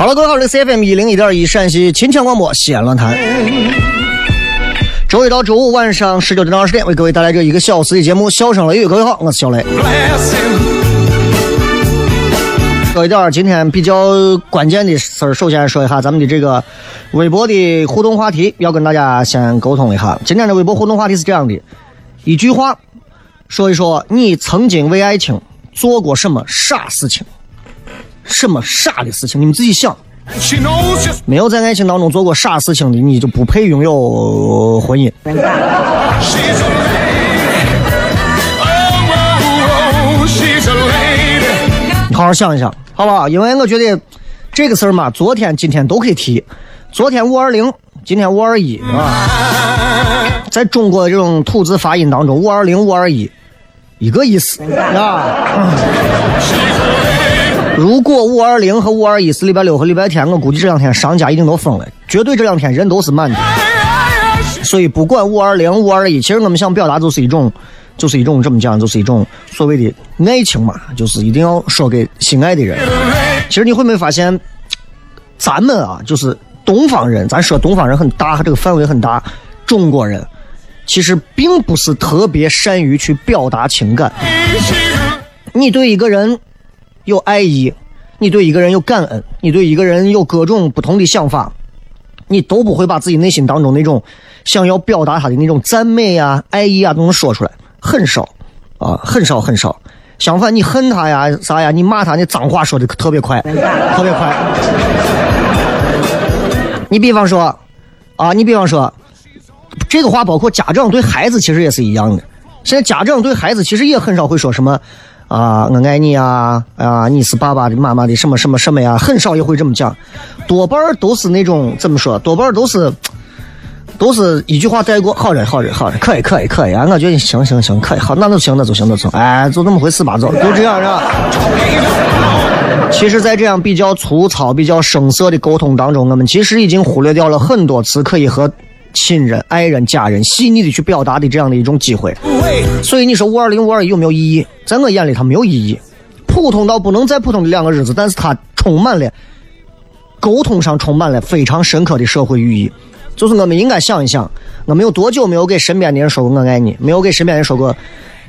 好了，各位好，这是 CFM 一零一点一陕西秦腔广播西安论坛。周一到周五晚上十九点到二十点，为各位带来这一个小时的节目《笑声雷雨》。各位好，我是小雷。说一点今天比较关键的事儿，首先说一下咱们的这个微博的互动话题，要跟大家先沟通一下。今天的微博互动话题是这样的：一句话，说一说你曾经为爱情做过什么傻事情，什么傻的事情，你们自己想。没有在爱情当中做过傻事情的，你就不配拥有呃婚姻。Oh, oh, oh. 你好好想一想，好不好？因为我觉得这个事儿嘛，昨天、今天都可以提。昨天五二零，今天五二一啊，在中国这种吐字发音当中，五二零、五二一一个意思啊。如果五二零和五二一是礼拜六和礼拜天，我估计这两天商家一定都疯了，绝对这两天人都是满的。所以不管五二零、五二一，其实我们想表达就是一种，就是一种怎么讲，就是一种所谓的爱情嘛，就是一定要说给心爱的人。其实你会没发现，咱们啊，就是东方人，咱说东方人很大，这个范围很大，中国人其实并不是特别善于去表达情感。你对一个人有爱意，你对一个人有感恩，你对一个人有各种不同的想法，你都不会把自己内心当中那种想要表达他的那种赞美呀、爱意啊，都能说出来，很少啊，很少很少。相反，你恨他呀、啥呀，你骂他，那脏话说的特别快，特别快。你比方说，啊，你比方说，这个话包括家长对孩子其实也是一样的。现在家长对孩子其实也很少会说什么啊，我爱你啊，啊，你是爸爸的、妈妈的什么什么什么呀，很少也会这么讲，多半儿都是那种怎么说，多半儿都是。都是一句话带过，好着好着好着，可以可以可以啊！我觉得行行行，可以好，那就行，那就行，那就行，哎，就那么回事吧，就就这样是吧？其实，在这样比较粗糙、比较生涩的沟通当中，我们其实已经忽略掉了很多次可以和亲人、爱人、家人细腻的去表达的这样的一种机会。所以你说五二零、五二一有没有意义？在我眼里，它没有意义，普通到不能再普通的两个日子，但是它充满了沟通上充满了非常深刻的社会寓意。就是我们应该想一想，我们有多久没有给身边的人说过我爱你？没有给身边人说过，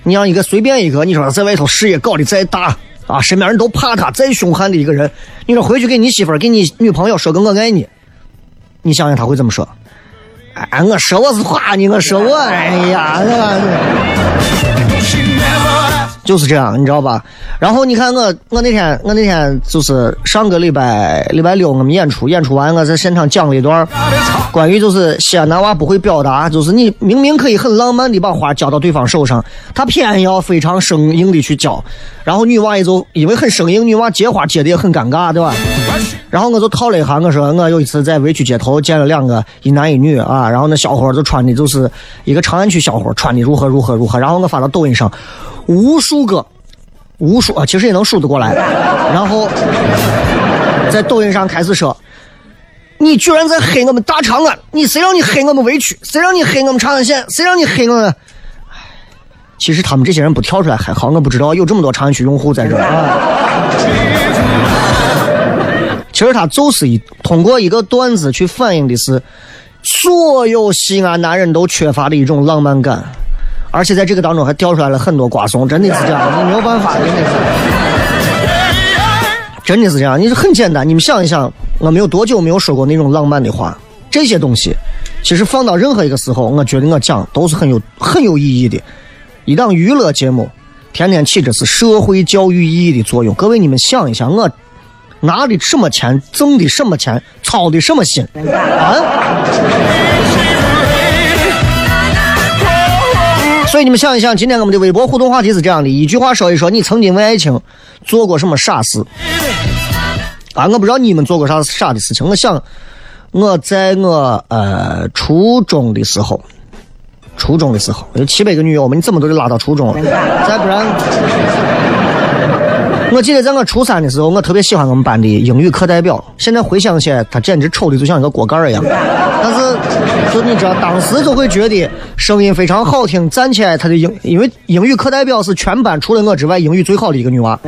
你让一个随便一个，你说在外头事业搞得再大啊，身边人都怕他，再凶悍的一个人，你说回去给你媳妇儿、给你女朋友说个我爱你，你想想他会怎么说？哎，我说我是花你，我说我，哎呀，就是这样，你知道吧？然后你看我，我那天我那天就是上个礼拜礼拜六我们演出，演出完我在现场讲了一段关于就是西安男娃不会表达，就是你明明可以很浪漫的把花交到对方手上，他偏要非常生硬的去交，然后女娃也就因为很生硬，女娃接花接的也很尴尬，对吧？然后我就套了一下，我说我有一次在围区街头见了两个一男一女啊，然后那小伙就穿的就是一个长安区小伙穿的如何如何如何，然后我发到抖音上，无数个无数啊，其实也能数得过来，然后在抖音上开始说。你居然在黑我们大长安！你谁让你黑我们围区？谁让你黑我们长安县？谁让你黑我们？其实他们这些人不跳出来还好，我不知道有这么多长安区用户在这儿啊。其实他就是一通过一个段子去反映的是所有西安男人都缺乏的一种浪漫感，而且在这个当中还掉出来了很多瓜怂，真的是这样，你没有办法，真的是。真的是这样，你是很简单。你们想一想，我们有多久没有说过那种浪漫的话？这些东西，其实放到任何一个时候，我觉得我讲都是很有很有意义的。一档娱乐节目，天天起着是社会教育意义的作用。各位，你们想一想，我拿的什么钱，挣的什么钱，操的什么心啊？所以你们想一想，今天我们的微博互动话题是这样的：一句话说一说你曾经为爱情做过什么傻事。啊，我不知道你们做过啥傻的事情。我想，我在我呃初中的时候，初中的时候有七百个女友嘛，你怎么都得拉到初中了，再不然。我记得在我初三的时候，我特别喜欢我们班的英语课代表。现在回想起来，他简直丑的就像一个锅盖儿一样。但是，就你知道，当时就会觉得声音非常好听，站起来他的英，因为英语课代表是全班除了我之外英语最好的一个女娃。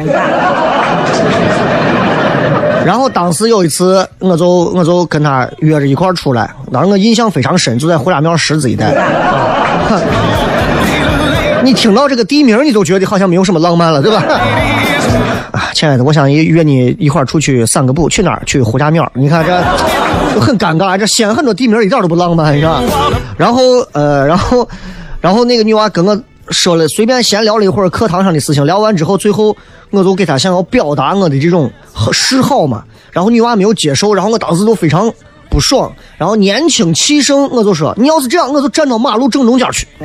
然后当时有一次，我就我就跟他约着一块儿出来，当时我印象非常深，就在胡家庙十字一带。你听到这个地名，你都觉得好像没有什么浪漫了，对吧？啊，亲爱的，我想约你一块儿出去散个步，去哪儿？去胡家庙。你看这就很尴尬，这西安很多地名一点都不浪漫，是吧？然后呃，然后然后那个女娃跟我说了，随便闲聊了一会儿课堂上的事情，聊完之后，最后我就给她想要表达我的这种示好嘛，然后女娃没有接受，然后我当时都非常。不爽，然后年轻气盛，我就说你要是这样，我就站到马路正中间去。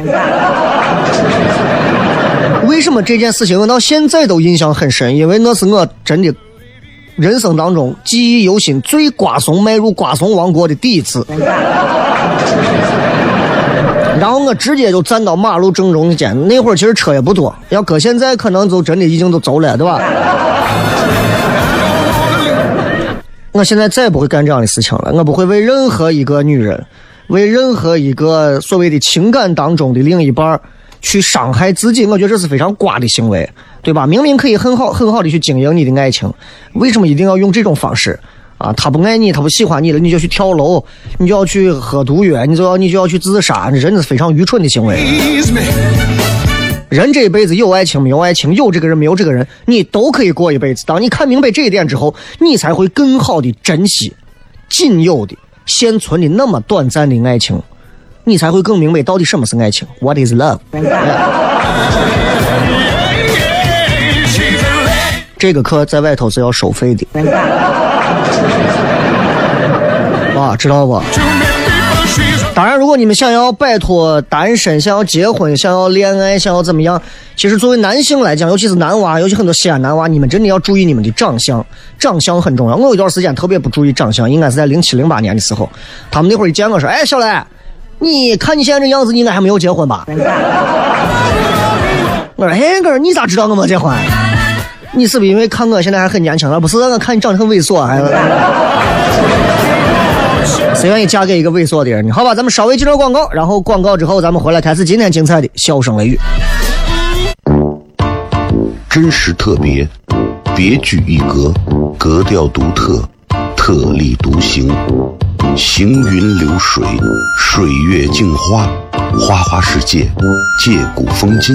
为什么这件事情我到现在都印象很深？因为那是我真的人生当中记忆犹新、最瓜怂迈入瓜怂王国的第一次。然后我直接就站到马路正中间，那会儿其实车也不多，要搁现在可能就真的已经都走了，对吧？我现在再也不会干这样的事情了。我不会为任何一个女人，为任何一个所谓的情感当中的另一半去伤害自己。我觉得这是非常瓜的行为，对吧？明明可以很好、很好的去经营你的爱情，为什么一定要用这种方式？啊，他不爱你，他不喜欢你了，你就去跳楼，你就要去喝毒药，你就要你就要去自杀，这真的是非常愚蠢的行为。人这一辈子有爱情没有爱情，有这个人没有这个人，你都可以过一辈子。当你看明白这一点之后，你才会更好的珍惜仅有的、现存的那么短暂的爱情，你才会更明白到底什么是爱情。What is love？这个课在外头是要收费的，啊，知道不？当然，如果你们想要摆脱单身，想要结婚，想要恋爱，想要怎么样？其实作为男性来讲，尤其是男娃，尤其很多西安男娃，你们真的要注意你们的长相，长相很重要。我有一段时间特别不注意长相，应该是在零七零八年的时候，他们那会儿一见我说：“哎，小雷，你看你现在这样子，应该还没有结婚吧？”我说：“哎，哥，你咋知道我没结婚？你是不是因为看我现在还很年轻？而不是我看你长得很猥琐，还是？”谁愿意嫁给一个猥琐的人呢？好吧，咱们稍微接段广告，然后广告之后咱们回来开始今天精彩的笑声雷雨。真实特别，别具一格，格调独特，特立独行，行云流水，水月镜花，花花世界，借古风今，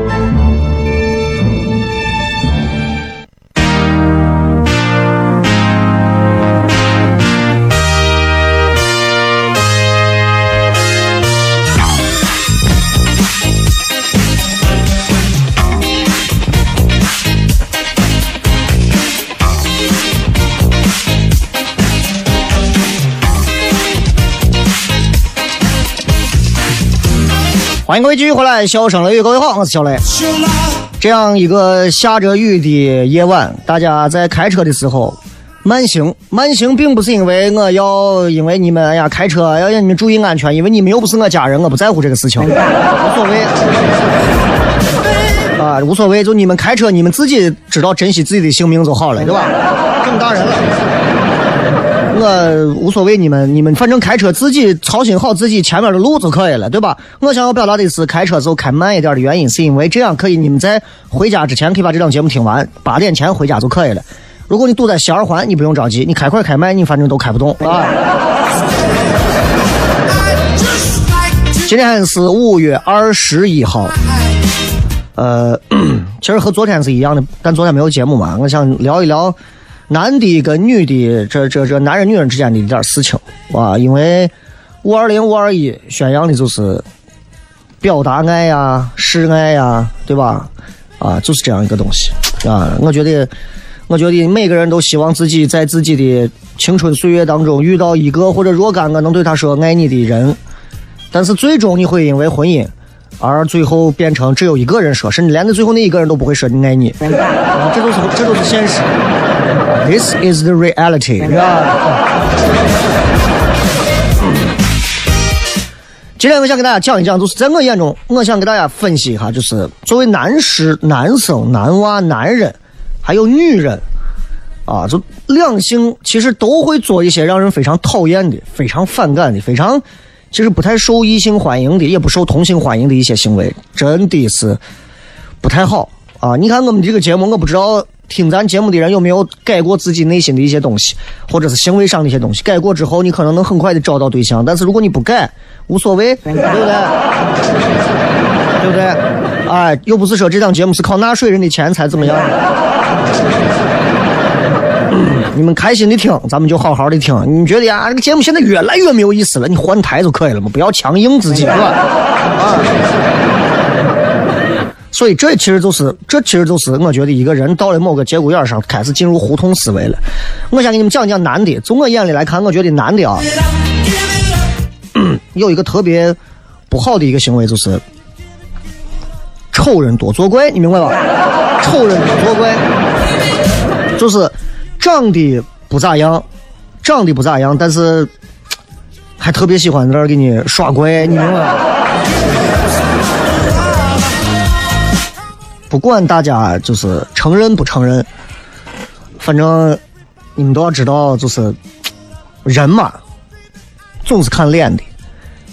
欢迎各位继续回来，笑声雷雨，各位好，我是小雷。这样一个下着雨的夜晚，大家在开车的时候慢行。慢行并不是因为我要，因为你们哎呀开车要让你们注意安全，因为你们又不是我家人，我不在乎这个事情，无所谓。啊，无所谓，就你们开车，你们自己知道珍惜自己的性命就好了，对吧？这么大人了。我无所谓，你们你们反正开车自己操心好自己前面的路就可以了，对吧？我想要表达的是，开车时候开慢一点的原因，是因为这样可以你们在回家之前可以把这档节目听完，八点前回家就可以了。如果你堵在西二环，你不用着急，你开快开慢，你反正都开不动啊。今天是五月二十一号，呃，其实和昨天是一样的，但昨天没有节目嘛，我想聊一聊。男的跟女的，这这这男人女人之间的一点事情，哇！因为五二零五二一宣扬的就是表达爱呀、示爱呀，对吧？啊，就是这样一个东西啊！我觉得，我觉得每个人都希望自己在自己的青春岁月当中遇到一个或者若干个能对他说爱你的人，但是最终你会因为婚姻而最后变成只有一个人说，甚至连那最后那一个人都不会说你爱你，啊，这都是这都是现实。This is the reality？今天我想给大家讲一讲，就是在我眼中，我想给大家分析一下，就是作为男士、男生、男娃、男人，还有女人，啊，就两性其实都会做一些让人非常讨厌的、非常反感的、非常其实不太受异性欢迎的，也不受同性欢迎的一些行为，真的是不太好啊！你看我们这个节目，我不知道。听咱节目的人有没有改过自己内心的一些东西，或者是行为上的一些东西？改过之后，你可能能很快的找到对象。但是如果你不改，无所谓，对不对？对不对？哎，又不是说这档节目是靠纳税人的钱才怎么样？你们开心的听，咱们就好好的听。你觉得呀，这个节目现在越来越没有意思了，你换台就可以了嘛，不要强硬自己，是吧？啊。所以这其实就是，这其实就是，我觉得一个人到了某个节骨眼上，开始进入胡同思维了。我先给你们讲讲男的，从我眼里来看，我觉得男的啊，有一个特别不好的一个行为，就是丑人多作怪，你明白吧？丑人多作怪，就是长得不咋样，长得不咋样，但是还特别喜欢在那给你耍怪，你明白吧？不管大家就是承认不承认，反正你们都要知道，就是人嘛，总是看脸的。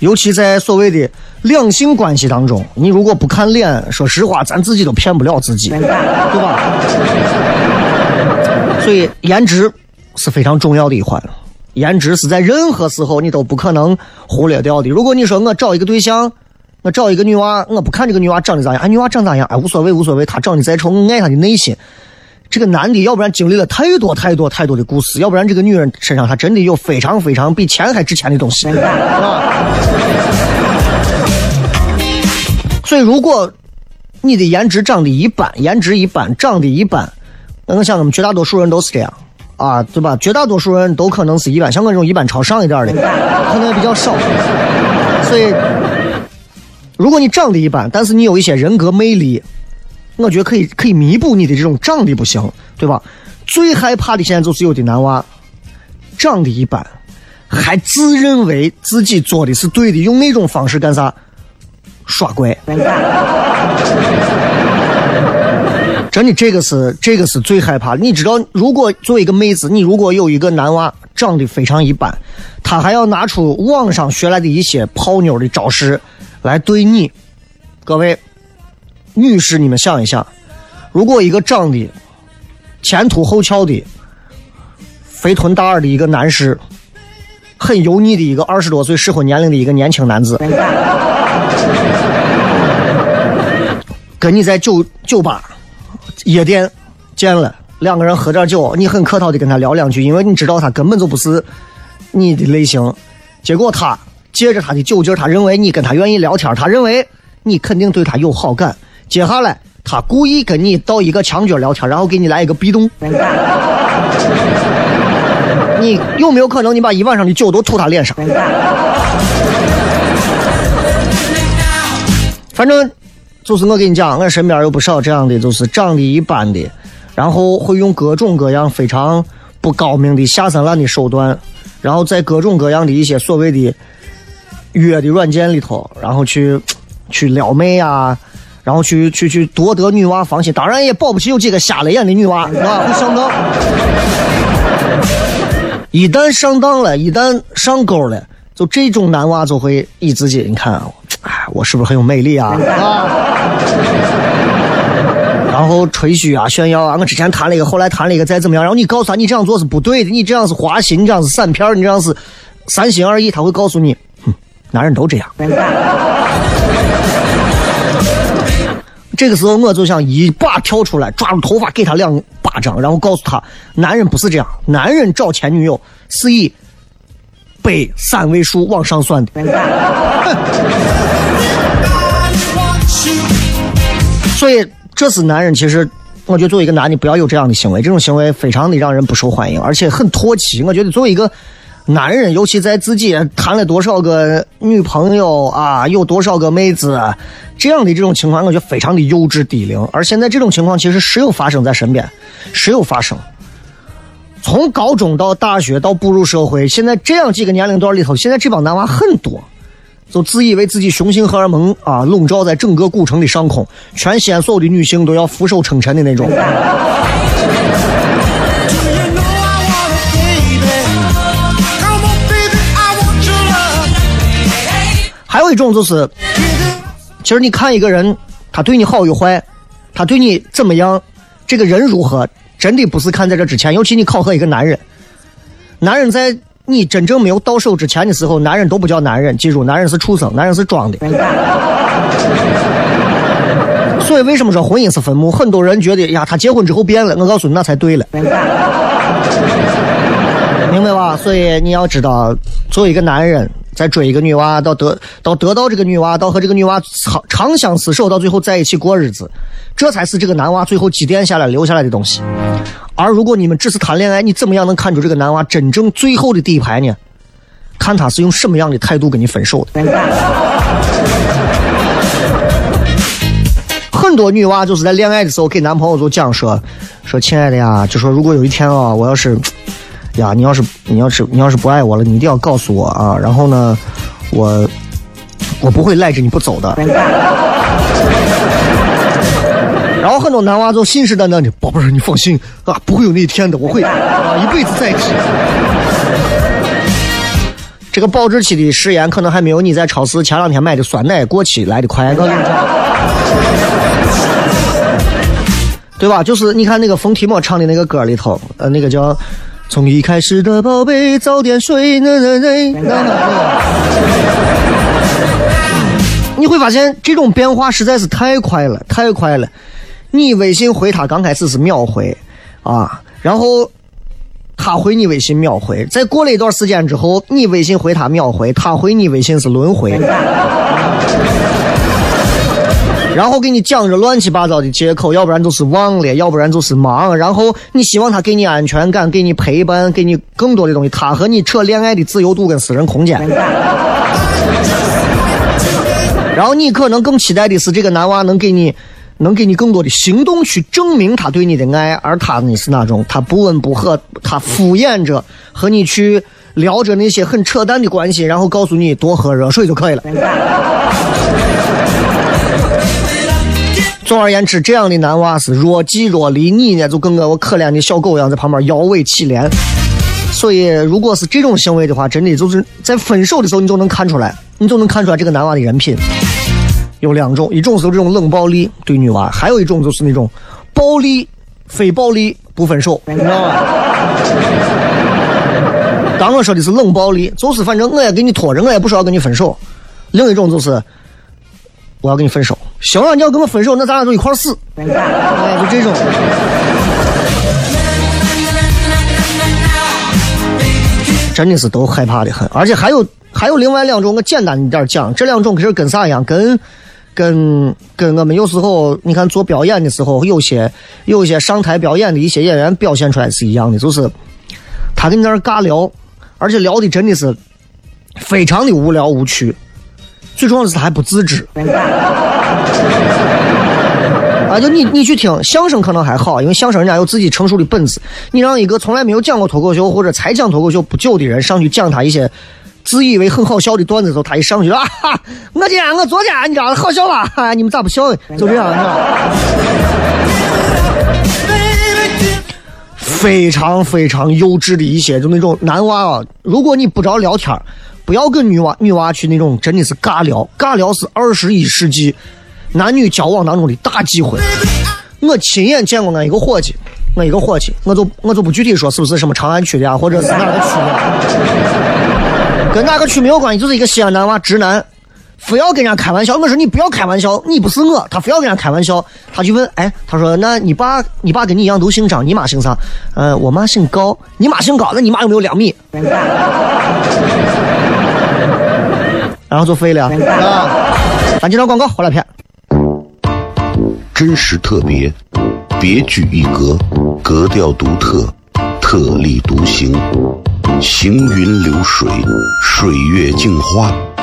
尤其在所谓的两性关系当中，你如果不看脸，说实话，咱自己都骗不了自己，对吧？所以颜值是非常重要的一环，颜值是在任何时候你都不可能忽略掉的。如果你说我找一个对象。我找一个女娃，我不看这个女娃长得咋样，哎，女娃长咋样，哎，无所谓，无所谓，她长得再丑，我爱她的内心。这个男的，要不然经历了太多太多太多的故事，要不然这个女人身上她真的有非常非常比钱还值钱的东西。所以，如果你的颜值长得一般，颜值一般，长得一般，我想我们绝大多数人都是这样啊，对吧？绝大多数人都可能是一般，像我这种一般朝上一点的，可能也比较少。所以。如果你长得一般，但是你有一些人格魅力，我觉得可以可以弥补你的这种长得不行，对吧？最害怕的现在就是有的男娃长得一般，还自认为自己做的是对的，用那种方式干啥？耍怪。真的，这个是这个是最害怕的。你知道，如果作为一个妹子，你如果有一个男娃长得非常一般，他还要拿出网上学来的一些泡妞的招式来对你，各位女士，你们想一想，如果一个长得前凸后翘的、肥臀大耳的一个男士，很油腻的一个二十多岁适婚年龄的一个年轻男子，跟你在酒酒吧。夜店见了两个人喝点酒，你很客套的跟他聊两句，因为你知道他根本就不是你的类型。结果他借着他的酒劲，他认为你跟他愿意聊天，他认为你肯定对他有好感。接下来他故意跟你到一个墙角聊天，然后给你来一个壁咚。你有没有可能你把一晚上的酒都吐他脸上？反正。就是我跟你讲，我身边有不少这样的，就是长得一般的，然后会用各种各样非常不高明的下三滥的手段，然后在各种各样的一些所谓的约的软件里头，然后去 去撩妹呀，然后去去去夺得女娃芳心。当然也保不齐有几个瞎了眼的女娃啊，会上当。一旦上当了，一旦上钩了，就这种男娃就会以自己，你看。哎，我是不是很有魅力啊？啊！然后吹嘘啊，炫耀啊！我之前谈了一个，后来谈了一个，再怎么样？然后你告诉他，你这样做是不对的，你这样是花心，你这样是散片，你这样是三心二意。他会告诉你，男人都这样。这个时候，我就想一把跳出来，抓住头发给他两巴掌，然后告诉他，男人不是这样，男人找前女友是以背三位数往上算的。所以，这是男人。其实，我觉得作为一个男的，不要有这样的行为。这种行为非常的让人不受欢迎，而且很唾弃。我觉得，作为一个男人，尤其在自己谈了多少个女朋友啊，有多少个妹子，这样的这种情况，我觉得非常的幼稚低龄。而现在这种情况，其实时有发生在身边，时有发生。从高中到大学到步入社会，现在这样几个年龄段里头，现在这帮男娃很多。就自以为自己雄性荷尔蒙啊笼罩在整个古城的上空，全西安所有的女性都要俯首称臣的那种。还有一种就是，其实你看一个人，他对你好与坏，他对你怎么样，这个人如何，真的不是看在这之前。尤其你考核一个男人，男人在。你真正没有到手之前的时候，男人都不叫男人。记住，男人是畜生，男人是装的。所以为什么说婚姻是坟墓？很多人觉得呀，他结婚之后变了。我告诉你，那才对了。明白吧？所以你要知道，作为一个男人，再追一个女娃，到得到得到这个女娃，到和这个女娃长长相厮守，到最后在一起过日子，这才是这个男娃最后积淀下来留下来的东西。而如果你们只是谈恋爱，你怎么样能看出这个男娃真正最后的底牌呢？看他是用什么样的态度跟你分手的。很多女娃就是在恋爱的时候给男朋友就讲说，说亲爱的呀，就说如果有一天啊，我要是，呀，你要是你要是你要是不爱我了，你一定要告诉我啊。然后呢，我我不会赖着你不走的。然后很多男娃就信誓旦旦的，宝贝儿，你放心啊，不会有那一天的，我会啊一辈子在一起。这个保质期的誓言可能还没有你在超市前两天买的酸奶过期来的快，我跟你，对吧？就是你看那个冯提莫唱的那个歌里头，呃，那个叫《从一开始的宝贝早点睡》，那那那那那。你会发现这种变化实在是太快了，太快了。你微信回他刚开始是秒回，啊，然后他回你微信秒回，再过了一段时间之后，你微信回他秒回，他回你微信是轮回，然后给你讲着乱七八糟的借口，要不然就是忘了，要不然就是忙，然后你希望他给你安全感，给你陪伴，给你更多的东西，他和你扯恋爱的自由度跟私人空间，然后你可能更期待的是这个男娃能给你。能给你更多的行动去证明他对你的爱，而他呢是那种他不温不火，他敷衍着和你去聊着那些很扯淡的关系，然后告诉你多喝热水就可以了。总而言之，这样的男娃是若即若离，你呢就跟个我可怜的小狗一样在旁边摇尾乞怜。所以，如果是这种行为的话，真的就是在分手的时候，你就能看出来，你就能看出来这个男娃的人品。有两种，一种是这种冷暴力对女娃，还有一种就是那种暴力非暴力不分手，你知道吗？刚我说的是冷暴力，就是反正我也给你拖着，我也不说要跟你分手。另一种就是我要跟你分手，行啊，你要跟我分手，那咱俩就一块儿死。哎，就这种。真的是都害怕的很，而且还有还有另外两种，我简单一点讲，这两种可是跟啥一样？跟跟跟我们有时候你看做表演的时候，有些有些上台表演的一些演员表现出来是一样的，就是他跟你在那尬聊，而且聊的真的是非常的无聊无趣，最重要的是他还不自知。啊，就你你去听相声可能还好，因为相声人家有自己成熟的本子。你让一个从来没有讲过脱口秀或者才讲脱口秀不久的人上去讲他一些自以为很好笑的段子的时候，他一上去啊，哈，我今天我昨天你知道好笑吧？哈，你们咋不笑？就这样，是吧？非常非常幼稚的一些，就那种男娃啊，如果你不着聊天不要跟女娃女娃去那种真的是尬聊，尬聊是二十一世纪。男女交往当中的大忌讳，我亲眼见过俺一个伙计，我一个伙计，我就我就不具体说是不是什么长安区的啊，或者是哪个区的，跟哪个区没有关系，就是一个西安男娃，直男，非要跟人家开玩笑。我说你不要开玩笑，你不是我，他非要跟人家开玩笑。他就问，哎，他说那你爸你爸跟你一样都姓张，你妈姓啥？呃，我妈姓高，你妈姓高，那你妈有没有两米？然后就废了啊！咱接着广告，回来片。真实特别，别具一格，格调独特，特立独行，行云流水，水月镜花，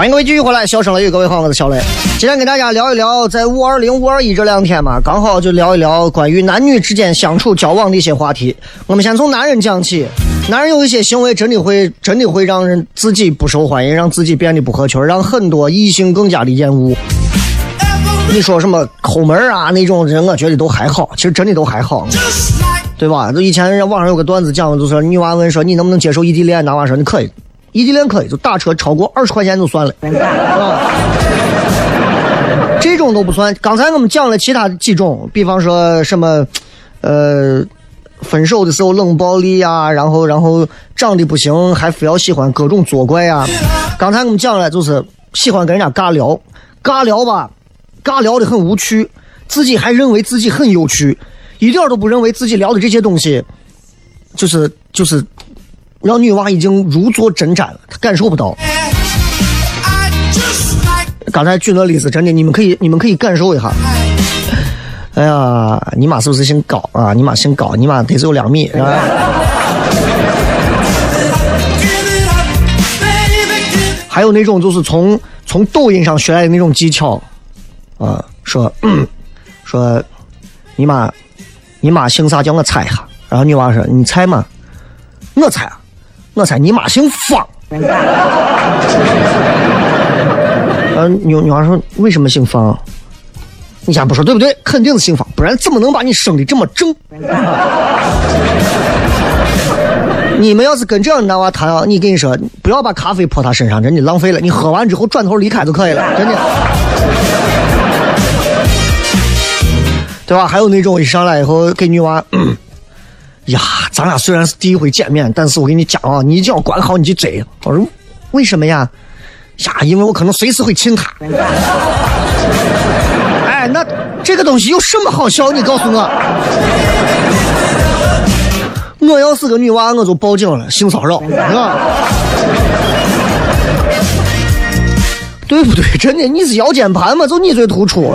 欢迎各位继续回来，笑声雷雨，各位好，我是小雷。今天跟大家聊一聊，在五二零、五二一这两天嘛，刚好就聊一聊关于男女之间相处、交往的一些话题。我们先从男人讲起，男人有一些行为真的会，真的会让人自己不受欢迎，让自己变得不合群，让很多异性更加的厌恶。你说什么抠门啊那种人，我觉得都还好，其实真的都还好，对吧？就以前网上有个段子讲，就说女娃问说你能不能接受异地恋，男娃说你可以。异地恋可以，就打车超过二十块钱就算了。啊，这种都不算。刚才我们讲了其他几种，比方说什么，呃，分手的时候冷暴力呀，然后然后长得不行还非要喜欢各种作怪呀。刚才我们讲了，就是喜欢跟人家尬聊，尬聊吧，尬聊的很无趣，自己还认为自己很有趣，一点都不认为自己聊的这些东西，就是就是。让女娃已经如坐针毡了，她感受不到。刚才举那例子，真的，你们可以，你们可以感受一下。哎呀，你妈是不是姓高啊？你妈姓高，你妈得是有两米，是吧？还有那种就是从从抖音上学来的那种技巧，啊，说、说你妈你妈姓啥？叫我猜一下。然后女娃说你猜嘛？我猜啊，我猜你妈姓方。呃，女女娃说为什么姓方？你先不说对不对？肯定是姓方，不然怎么能把你生的这么正？你们要是跟这样的男娃谈啊，你跟你说，不要把咖啡泼他身上，真的浪费了。你喝完之后转头离开就可以了，真的。对吧？还有那种一上来以后给女娃，嗯呀，咱俩虽然是第一回见面，但是我跟你讲啊，你一定要管好你的嘴。我说为什么呀？呀，因为我可能随时会亲她。哎，那这个东西有什么好笑？你告诉我。我要是个女娃，我就报警了，性骚扰，啊，对不对？真的，你是腰间盘吗？就你最突出。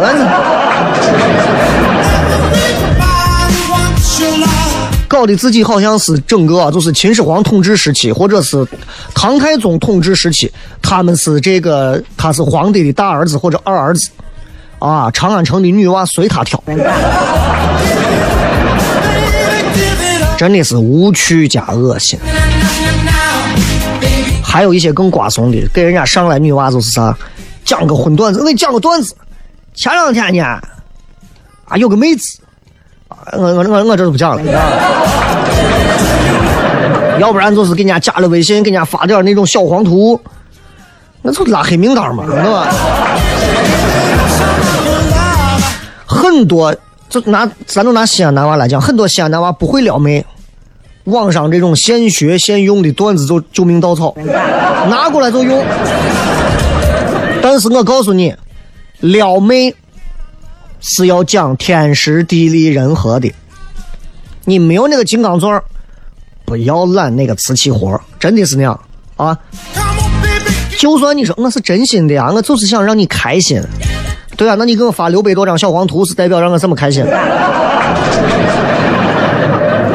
搞得自己好像是整个就是秦始皇统治时期，或者是唐太宗统治时期，他们是这个他是皇帝的大儿子或者二儿子，啊，长安城的女娃随他挑。真的是无趣加恶心。还有一些更瓜怂的，给人家上来女娃就是啥，讲个荤段子。我给你讲个段子，前两天呢，啊有个妹子，我我我我这就不讲了。要不然就是给人家加了微信，给人家发点那种小黄图，那就拉黑名单嘛，对吧？很多。就拿咱就拿西安男娃来讲，很多西安男娃不会撩妹，网上这种现学现用的段子就救命稻草，拿过来就用。但是我告诉你，撩妹是要讲天时地利人和的，你没有那个金刚钻，不要揽那个瓷器活，真的是那样啊。就算你说我是真心的呀，我就是想让你开心。对啊，那你给我发六百多张小黄图，是代表让我这么开心？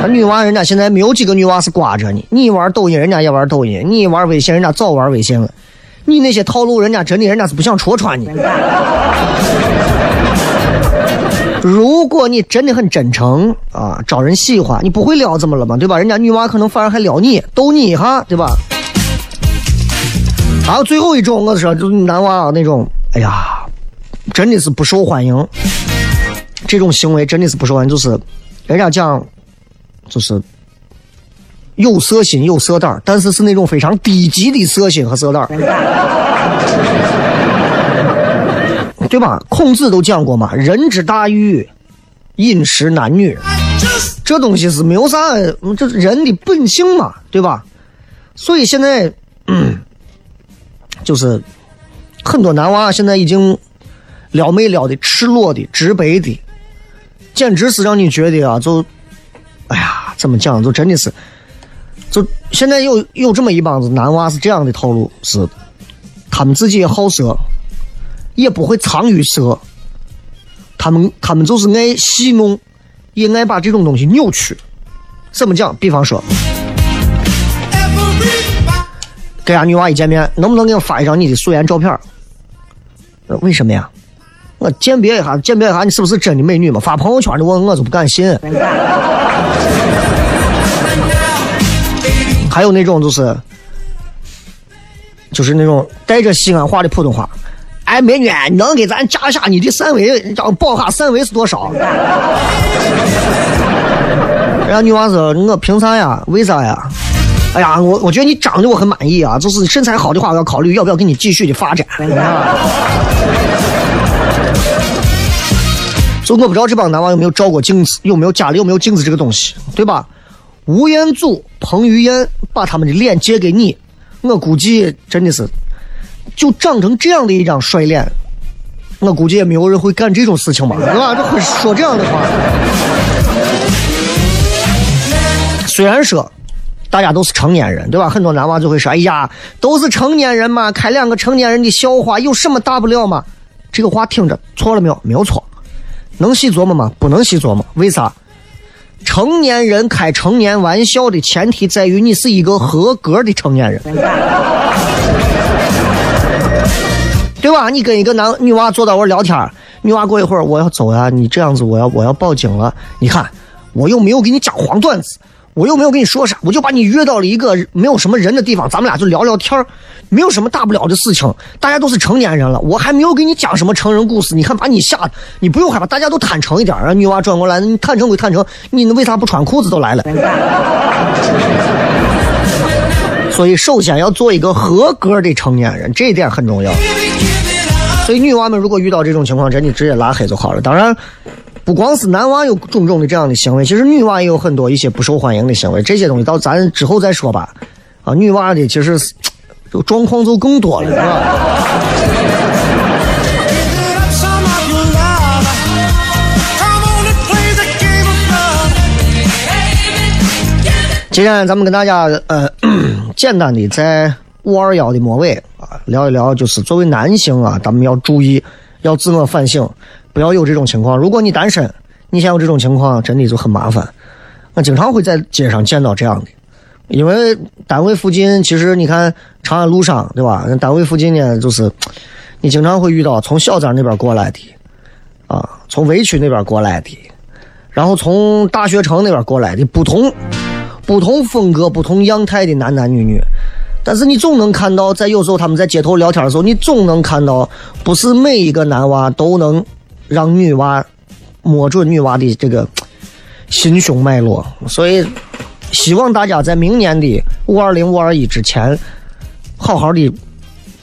那女娃人家现在没有几个女娃是挂着你，你玩抖音，人家也玩抖音；你玩微信，人家早玩微信了。你那些套路，人家真的，人家是不想戳穿你。如果你真的很真诚啊，招人喜欢，你不会撩怎么了嘛？对吧？人家女娃可能反而还撩你，逗你一下，对吧？还有最后一种，我说就是男娃啊那种，哎呀。真的是不受欢迎，这种行为真的是不受欢迎。就是人家讲，就是有色心有色胆但是是那种非常低级的色心和色胆对吧？孔子都讲过嘛，“人之大欲，饮食男女”，这东西是没有啥，这是人的本性嘛，对吧？所以现在，嗯，就是很多男娃现在已经。撩妹撩的赤裸的、直白的，简直是让你觉得啊，就，哎呀，怎么讲？就真的是，就现在有有这么一帮子男娃是这样的套路，是他们自己也好色，也不会藏于色，他们他们就是爱戏弄，也爱把这种东西扭曲。怎么讲？比方说，跟俺女娃一见面，能不能给我发一张你的素颜照片？呃为什么呀？我鉴别一下，鉴别一下，你是不是真的美女嘛？发朋友圈的我，我就不敢信。还有那种就是，就是那种带着西安话的普通话。哎，美女，能给咱加一下你的三围，让报下三围是多少？人家女娃说：“我凭啥呀？为啥呀？”哎呀，我我觉得你长得我很满意啊，就是身材好的话，我要考虑要不要跟你继续的发展。就我不知道这帮男娃有没有照过镜子，有没有家里有没有镜子这个东西，对吧？吴彦祖、彭于晏把他们的脸借给你，我估计真的是，就长成这样的一张帅脸，我估计也没有人会干这种事情吧，对吧？就会说这样的话。虽然说大家都是成年人，对吧？很多男娃就会说：“哎呀，都是成年人嘛，开两个成年人的笑话有什么大不了嘛？”这个话听着错了没有？没有错。能细琢磨吗？不能细琢磨。为啥？成年人开成年玩笑的前提在于你是一个合格的成年人，对吧？你跟一个男女娃坐到我聊天，女娃过一会儿我要走呀，你这样子我要我要报警了。你看我又没有给你讲黄段子，我又没有跟你说啥，我就把你约到了一个没有什么人的地方，咱们俩就聊聊天没有什么大不了的事情。大家都是成年人了，我还没有给你讲什么成人故事。你看把你吓的，你不用害怕，大家都坦诚一点让。女娃转过来，你坦诚归坦诚，你为啥不穿裤子都来了？所以首先要做一个合格的成年人，这一点很重要。所以女娃们如果遇到这种情况，真的直接拉黑就好了。当然，不光是男娃有种种的这样的行为，其实女娃也有很多一些不受欢迎的行为。这些东西到咱之后再说吧。啊，女娃的其实就状况就更多了，是吧？今天咱们跟大家呃简单的在五二幺的末尾啊聊一聊，就是作为男性啊，咱们要注意，要自我反省，不要有这种情况。如果你单身，你想有这种情况，真的就很麻烦。我经常会在街上见到这样的，因为单位附近，其实你看长安路上，对吧？单位附近呢，就是你经常会遇到从小寨那边过来的，啊，从围区那边过来的，然后从大学城那边过来的，不同。不同风格、不同样态的男男女女，但是你总能看到，在有时候他们在街头聊天的时候，你总能看到，不是每一个男娃都能让女娃摸准女娃的这个心胸脉络。所以，希望大家在明年的五二零、五二一之前，好好的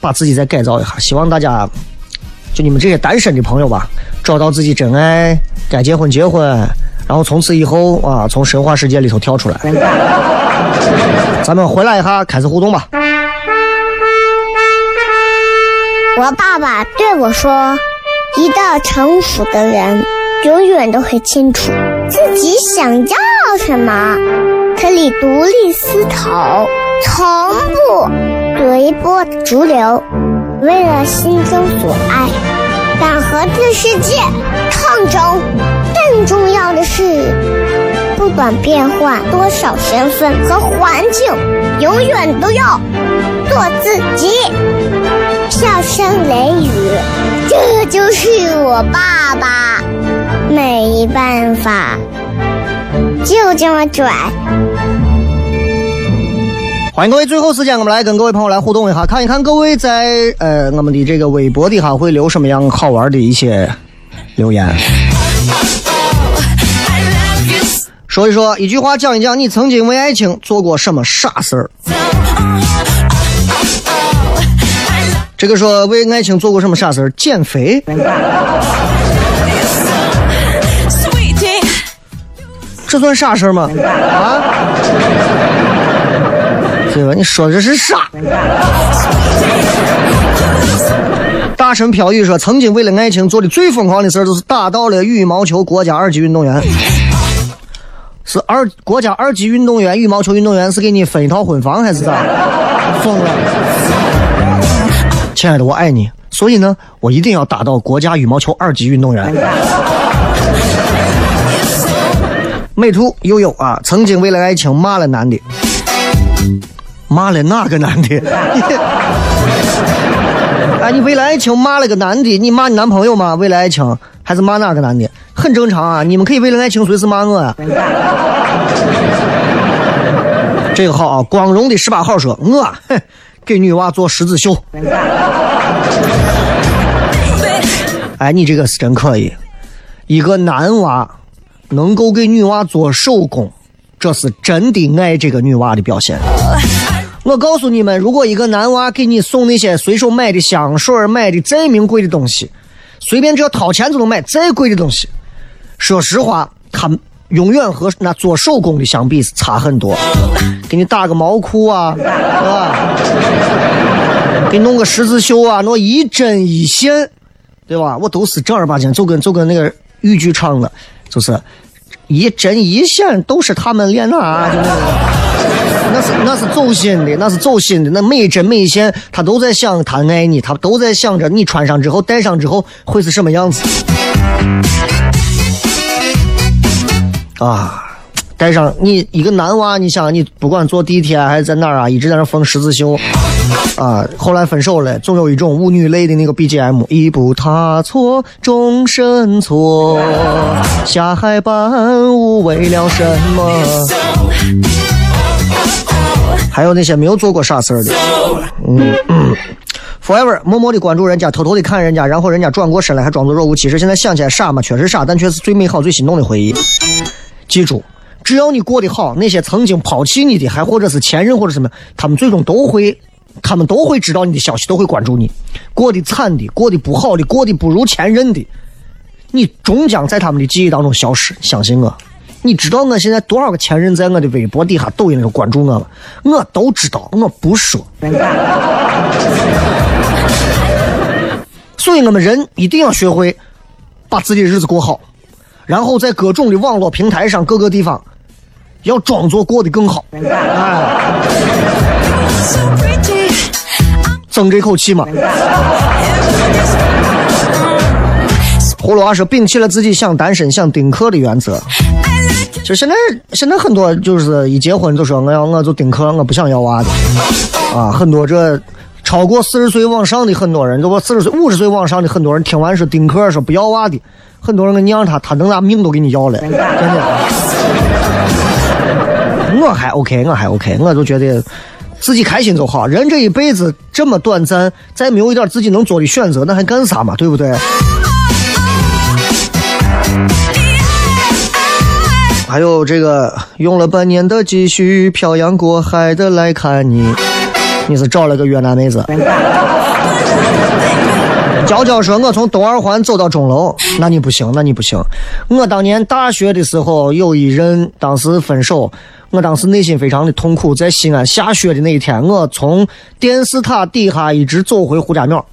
把自己再改造一下。希望大家，就你们这些单身的朋友吧，找到自己真爱，该结婚结婚。然后从此以后啊，从神话世界里头跳出来，咱们回来一下，开始互动吧。我爸爸对我说：“一个成熟的人，永远都会清楚自己想要什么，可以独立思考，从不随波逐流，为了心中所爱，敢和这世界抗争。”更重要的是，不管变换多少身份和环境，永远都要做自己。笑声雷雨，这就是我爸爸。没办法，就这么拽。欢迎各位，最后时间我们来跟各位朋友来互动一下，看一看各位在呃我们的这个微博底下会留什么样好玩的一些留言。说一说，一句话讲一讲，你曾经为爱情做过什么傻事儿？这个说为爱情做过什么傻事儿？减肥？这算傻事儿吗？啊？对吧？你说这是傻。大神飘雨说，曾经为了爱情做的最疯狂的事儿，就是打到了羽毛球国家二级运动员。是二国家二级运动员，羽毛球运动员是给你分一套婚房还是咋？疯了！亲爱的，我爱你，所以呢，我一定要打到国家羽毛球二级运动员。美图悠悠啊，曾经为了爱情骂了男的，骂了哪个男的？哎，你为了爱情骂了个男的，你骂你男朋友吗？为了爱情。还是骂哪个男的，很正常啊！你们可以为了爱情随时骂我啊。这个号啊，光荣的十八号说，我哼给女娃做十字绣。哎，你这个是真可以，一个男娃能够给女娃做手工，这是真的爱这个女娃的表现。我告诉你们，如果一个男娃给你送那些随手买的香水、买的再名贵的东西。随便只要掏钱就能买再贵的东西，说实话，他永远和那做手工的相比是差很多。给你打个毛裤啊，是吧？给你弄个十字绣啊，弄一针一线，对吧？我都是正儿八经，就跟就跟那个豫剧唱的，就是一针一线都是他们练那啊，就那个，那是那是走心的，那是走心的，那每针每线他都在想他爱你，他都在想着你穿上之后戴上之后会是什么样子啊。带上你一个男娃，你想你不管坐地铁还是在哪儿啊，一直在那缝十字绣，啊，后来分手了，总有一种舞女泪的那个 BGM，一步踏错，终身错，下海伴舞为了什么？还有那些没有做过傻事儿的，嗯嗯，forever 默默的关注人家，偷偷的看人家，然后人家转过身来还装作若无其事。现在想起来傻嘛，确实傻，但却是最美好、最心动的回忆。记住。只要你过得好，那些曾经抛弃你的，还或者是前任或者什么，他们最终都会，他们都会知道你的消息，都会关注你。过得惨的，过得不好的，过得不如前任的，你终将在他们的记忆当中消失。相信我，你知道我现在多少个前任在我的微博底下、抖音上关注我吗？我都知道，我不说。所以，我们人一定要学会把自己的日子过好，然后在各种的网络平台上、各个地方。要装作过得更好，哎，争这口气嘛。葫芦娃说摒弃了自己想单身、想丁克的原则。就现在，现在很多就是一结婚就说我要我就丁克，我不想要娃的啊。很多这超过四十岁往上的很多人，就我四十岁、五十岁往上的很多人，听完说丁克说不要娃的，很多人跟你让他，他能把命都给你要了，真的。我还 OK，我还 OK，我就觉得自己开心就好。人这一辈子这么短暂，再没有一点自己能做的选择，那还干啥嘛？对不对？还有这个用了半年的积蓄漂洋过海的来看你，你是找了个越南妹子？娇娇说：“我从东二环走到钟楼，那你不行，那你不行。我当年大学的时候有一任，当时分手。”我当时内心非常的痛苦，在西安下雪的那一天，我从电视塔底下一直走回胡家庙，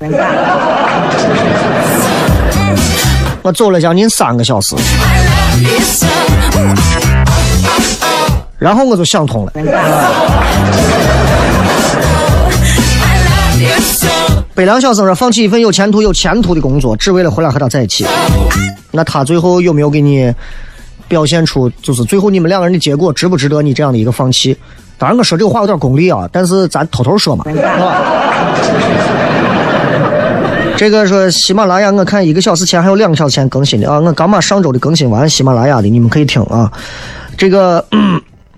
我走了将近三个小时，然后我就想通了。北凉小生说：“放弃一份有前途、有前途的工作，只为了回来和他在一起。”那他最后有没有给你？表现出就是最后你们两个人的结果值不值得你这样的一个放弃？当然我说这个话有点功利啊，但是咱偷偷说嘛。是 吧这个说喜马拉雅，我看一个小时前还有两个小时前更新的啊，我刚把上周的更新完，喜马拉雅的你们可以听啊。这个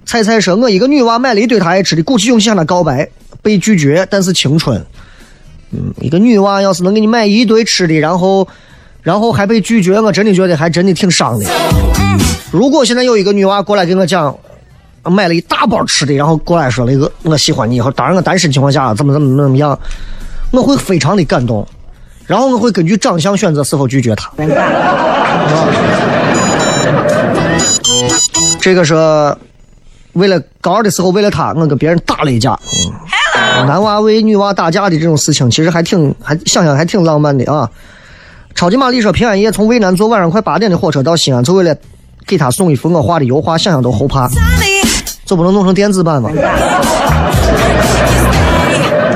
彩彩说，我一个女娃买了一堆她爱吃的，鼓起勇气向她告白，被拒绝，但是青春。嗯，一个女娃要是能给你买一堆吃的，然后。然后还被拒绝，我真的觉得还真的挺伤的。如果现在有一个女娃过来跟我讲，买了一大包吃的，然后过来说了一个我喜欢你，以后当然我单身情况下怎么怎么怎么样，我会非常的感动，然后我会根据长相选择是否拒绝她。这个是为了高二的时候为了她，我跟别人打了一架。男娃为女娃打架的这种事情，其实还挺还想想还挺浪漫的啊。超级玛丽说：“平安夜从渭南坐晚上快八点的火车到西安，就为了给他送一幅我画的油画，想想都后怕。就不能弄成电子版吗？”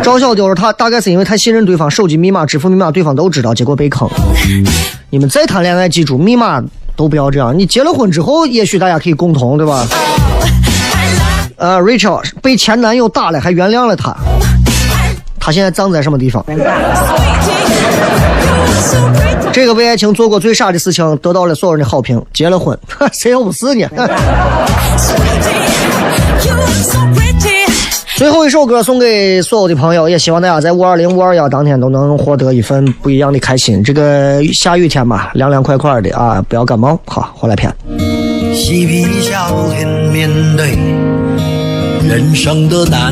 赵小丢说：“他大概是因为太信任对方，手机密码、支付密码对方都知道，结果被坑。你们再谈恋爱，记住密码都不要这样。你结了婚之后，也许大家可以共同，对吧？” 呃，Rachel 被前男友打了，还原谅了他。他现在葬在什么地方？这个为爱情做过最傻的事情，得到了所有人的好评，结了婚，谁又不是呢？最后一首歌送给所有的朋友，也希望大家在五二零、五二幺当天都能获得一份不一样的开心。这个下雨天嘛，凉凉快快的啊，不要感冒。好，回来片。嬉皮笑脸面对人生的难。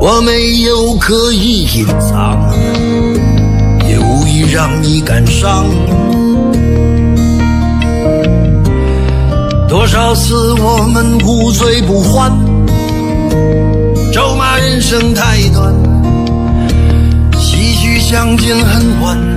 我没有刻意隐藏，也无意让你感伤。多少次我们无醉不欢，咒骂人生太短，唏嘘相见恨晚。